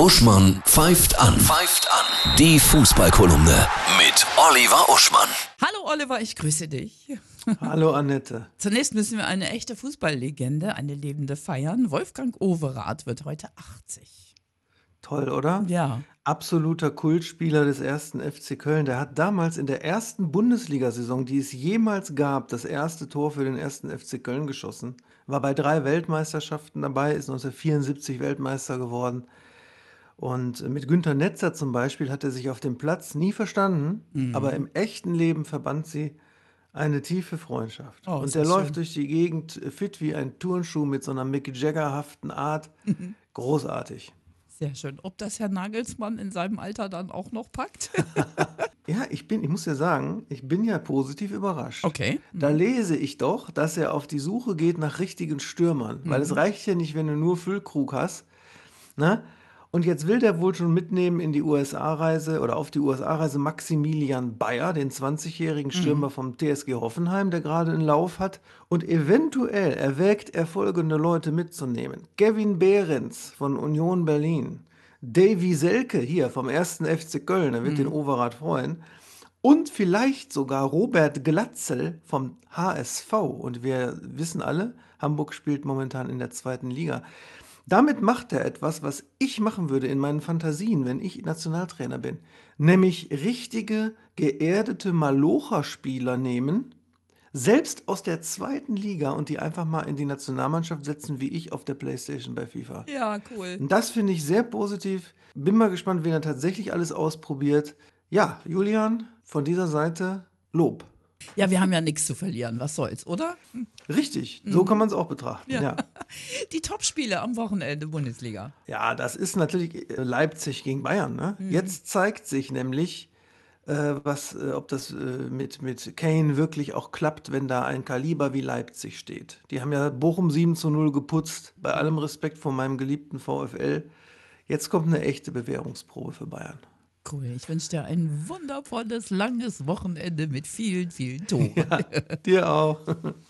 Uschmann pfeift an. Pfeift an. Die Fußballkolumne mit Oliver Uschmann. Hallo Oliver, ich grüße dich. Hallo Annette. Zunächst müssen wir eine echte Fußballlegende, eine lebende feiern. Wolfgang Overath wird heute 80. Toll, oder? Ja. Absoluter Kultspieler des ersten FC Köln. Der hat damals in der ersten Bundesliga-Saison, die es jemals gab, das erste Tor für den ersten FC Köln geschossen. War bei drei Weltmeisterschaften dabei, ist 1974 Weltmeister geworden. Und mit Günter Netzer zum Beispiel hat er sich auf dem Platz nie verstanden, Mhm. aber im echten Leben verband sie eine tiefe Freundschaft. Oh, Und der das läuft schön. durch die Gegend äh, fit wie ein Turnschuh mit so einer Mick Jagger-haften Art. Mhm. Großartig. Sehr schön. Ob das Herr Nagelsmann in seinem Alter dann auch noch packt? Ja, ich bin, ich muss ja sagen, ich bin ja positiv überrascht. Okay. Da lese ich doch, dass er auf die Suche geht nach richtigen Stürmern, weil Mhm. es reicht ja nicht, wenn du nur Füllkrug hast. Ne? Und jetzt will der wohl schon mitnehmen in die USA-Reise oder auf die USA-Reise Maximilian Bayer, den 20-jährigen Stürmer Mhm. vom TSG Hoffenheim, der gerade einen Lauf hat. Und eventuell erwägt er folgende Leute mitzunehmen. Kevin Behrens von Union Berlin. Davy Selke hier vom 1. FC Köln, der wird den Overath freuen. Und vielleicht sogar Robert Glatzel vom HSV. Und wir wissen alle, Hamburg spielt momentan in der zweiten Liga. Damit macht er etwas, was ich machen würde in meinen Fantasien, wenn ich Nationaltrainer bin. Nämlich richtige, geerdete Malocha-Spieler nehmen, selbst aus der zweiten Liga und die einfach mal in die Nationalmannschaft setzen, wie ich auf der Playstation bei FIFA. Ja, cool. Und das finde ich sehr positiv. Bin mal gespannt, wen er tatsächlich alles ausprobiert. Ja, Julian, von dieser Seite Lob. Ja, wir haben ja nichts zu verlieren. Was soll's, oder? Richtig, so kann man es auch betrachten. Ja. Ja. Die Topspiele am Wochenende Bundesliga. ja, das ist natürlich äh, Leipzig gegen Bayern. Ne? Jetzt zeigt sich nämlich, äh, was, äh, ob das äh, mit, mit Kane wirklich auch klappt, wenn da ein Kaliber wie Leipzig steht. Die haben ja Bochum 7 zu 0 geputzt, bei allem Respekt vor meinem geliebten VfL. Jetzt kommt eine echte Bewährungsprobe für Bayern. Cool. Ich wünsche dir ein wundervolles, langes Wochenende mit vielen, vielen Toren. Dir auch.